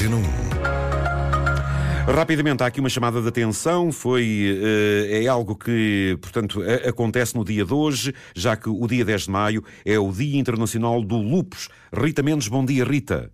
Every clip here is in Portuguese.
Antena 1. Rapidamente, há aqui uma chamada de atenção. Foi, eh, é algo que, portanto, acontece no dia de hoje, já que o dia 10 de maio é o Dia Internacional do Lupus. Rita Mendes, bom dia, Rita.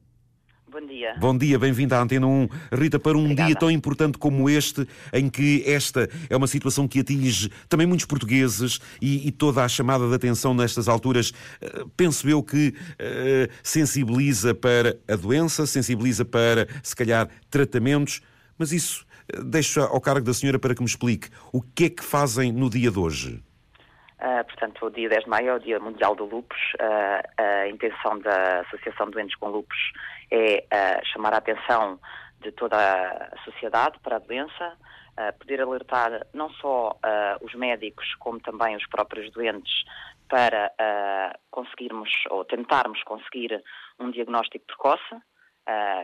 Bom dia. Bom dia, bem-vinda à Antena 1. Rita, para um Obrigada. dia tão importante como este, em que esta é uma situação que atinge também muitos portugueses e, e toda a chamada de atenção nestas alturas, eh, penso eu que eh, sensibiliza para a doença, sensibiliza para, se calhar, tratamentos, mas isso eh, deixo ao cargo da senhora para que me explique o que é que fazem no dia de hoje. Ah, portanto, o dia 10 de maio é o Dia Mundial do Lupus. Ah, a intenção da Associação de Doentes com Lupus é ah, chamar a atenção de toda a sociedade para a doença, poder alertar não só os médicos, como também os próprios doentes, para conseguirmos ou tentarmos conseguir um diagnóstico precoce,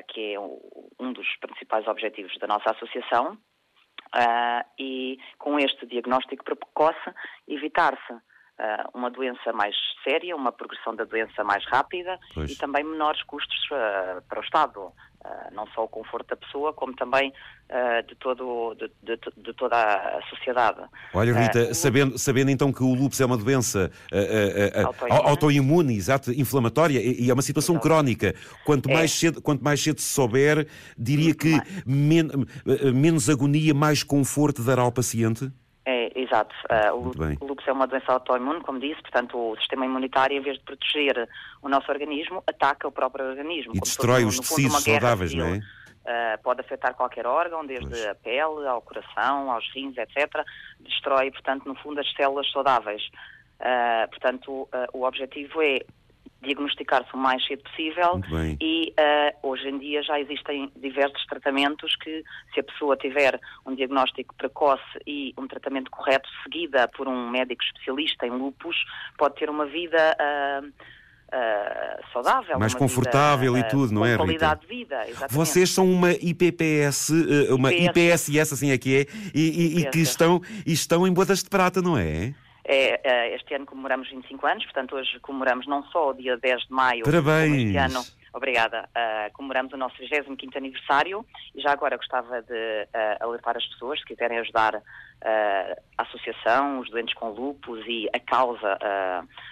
que é um dos principais objetivos da nossa associação. Ah, e com este diagnóstico precoce evitar-se ah, uma doença mais séria, uma progressão da doença mais rápida Pois. e também menores custos ah, para o Estado. Não só o conforto da pessoa, como também ah, de, todo, de, de- de toda a sociedade. Olha, Ah, Rita, o- sabendo, sabendo então que o lupus é uma doença ah, Autoimune. exato, inflamatória, e, e é uma situação Exato. crónica. Quanto É. mais, cedo, quanto mais cedo se souber, diria Muito que men- menos agonia, mais conforto dará ao paciente? Exato. Ah, o, lúpus é uma doença autoimune, como disse, portanto o sistema imunitário, em vez de proteger o nosso organismo, ataca o próprio organismo. E destrói os tecidos saudáveis, civil. não é? Uh, pode afetar qualquer órgão, desde Pois. a pele ao coração, aos rins, etc. Destrói, portanto, no fundo, as células saudáveis. Uh, portanto, uh, o objetivo é diagnosticar-se o mais cedo possível e uh, hoje em dia já existem diversos tratamentos que, se a pessoa tiver um diagnóstico precoce e um tratamento correto, seguida por um médico especialista em lupus, pode ter uma vida uh, uh, saudável. Mais confortável vida, e uh, tudo, não é, Rita? qualidade de vida, exatamente. Vocês são uma IPPS, eh, uma IPS. IPSS, assim é que é, e, e- e que estão, e estão em bodas de prata, não é? É, é, este ano comemoramos 25 anos, portanto hoje comemoramos não só o dia 10 de maio, Parabéns. este ano, obrigada, ah, comemoramos o nosso 25º aniversário e já agora gostava de ah, alertar as pessoas, se quiserem ajudar ah, a associação, os doentes com lupus e a causa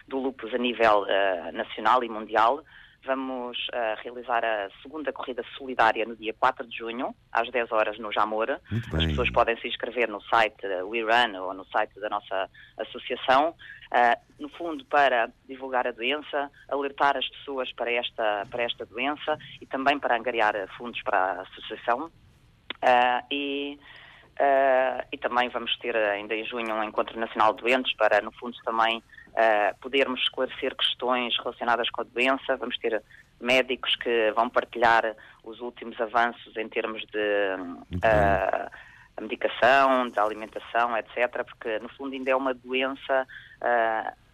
do lupus a nível nacional e mundial, Vamos ah, realizar a segunda corrida solidária no dia 4 de junho, às 10 horas no Jamor. As pessoas podem se inscrever no site uh, We Run ou no site da nossa associação, ah, no fundo para divulgar a doença, alertar as pessoas para esta, para esta doença e também para angariar fundos para a associação. Ah, e, ah, e também vamos ter ah, ainda em junho um encontro nacional de doentes para, no fundo, também ah, podermos esclarecer questões relacionadas com a doença. Vamos ter médicos que vão partilhar os últimos avanços em termos de a medicação, da alimentação, etc., porque no fundo ainda é uma doença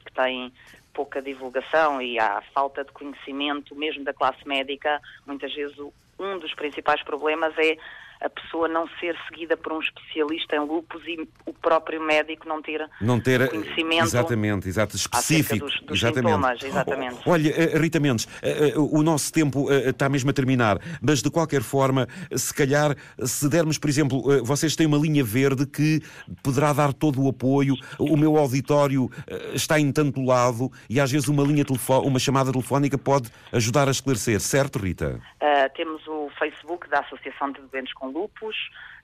que tem pouca divulgação e há falta de conhecimento mesmo da classe médica. Muitas vezes um dos principais problemas é a pessoa não ser seguida por um especialista em lupus e o próprio médico não ter Não ter conhecimento exatamente, exato, específico. dos- dos exatamente. sintomas, exatamente. O- Olha, eh, Rita Mendes, eh, eh, o nosso tempo eh, está mesmo a terminar, mas de qualquer forma, se calhar, se dermos, por exemplo, eh, vocês têm uma linha verde que poderá dar todo o apoio. O meu auditório eh, está em tanto lado e às vezes uma linha uma chamada telefónica pode ajudar a esclarecer, certo, Rita? Uh, temos o Facebook da Associação de Doentes com Lupus,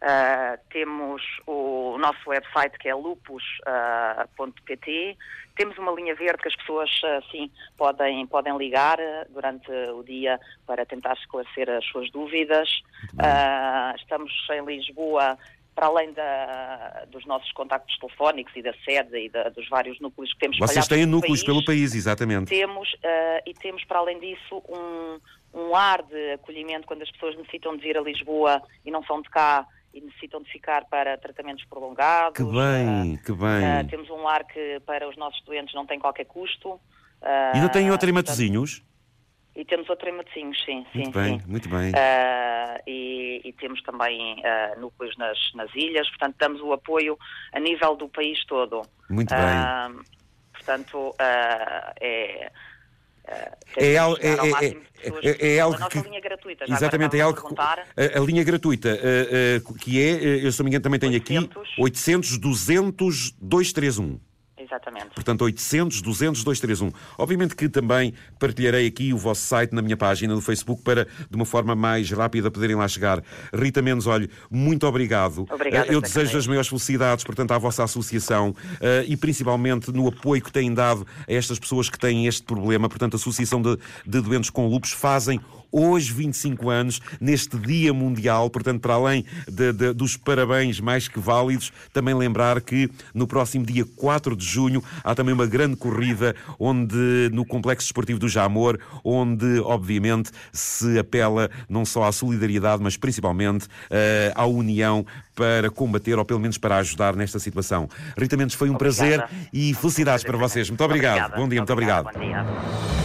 uh, temos o nosso website que é lupus.pt, temos uma linha verde que as pessoas uh, sim, podem, podem ligar uh, durante o dia para tentar esclarecer as suas dúvidas. Uh, estamos em Lisboa para além da- dos nossos contactos telefónicos e da sede e da- dos vários núcleos que temos Vocês têm núcleos país, pelo país, exatamente. temos eh, e temos para além disso um, um ar de acolhimento quando as pessoas necessitam de vir a Lisboa e não são de cá e necessitam de ficar para tratamentos prolongados. Que bem, que bem. temos um lar que para os nossos doentes não tem qualquer custo. E não têm Eh, outro em? E temos outro em Matosinhos, sim, sim, Muito bem, sim. muito bem. Ah, e, e temos também ah, núcleos nas, nas ilhas, portanto, damos o apoio a nível do país todo. Muito bem. Ah, portanto, é, é, algo é, é, é, é algo a que linha gratuita. Já exatamente, é algo que a, a, linha gratuita uh, uh, que é, eu se não me engano também tenho 800. aqui 800 200 231. Exatamente. Portanto, 800 200 231. Obviamente que também partilharei aqui o vosso site na minha página do Facebook para, de uma forma mais rápida, poderem lá chegar. Rita Menos, olhe, muito obrigado. Obrigada, Eu desejo as maiores felicidades, portanto, à vossa associação eh, e principalmente no apoio que têm dado a estas pessoas que têm este problema. Portanto, a Associação de, de Doentes com Lupus fazem hoje 25 anos, neste Dia Mundial, portanto, para além de, de, dos parabéns mais que válidos, também lembrar que no próximo dia 4 de junho há também uma grande corrida onde no Complexo Esportivo do Jamor, onde obviamente se apela não só à solidariedade, mas principalmente uh, à união para combater ou pelo menos para ajudar nesta situação. Rita Mendes, foi um Obrigada. prazer e felicidades para vocês. Muito obrigado. Obrigada. Bom dia, muito obrigado. obrigado. Bom dia.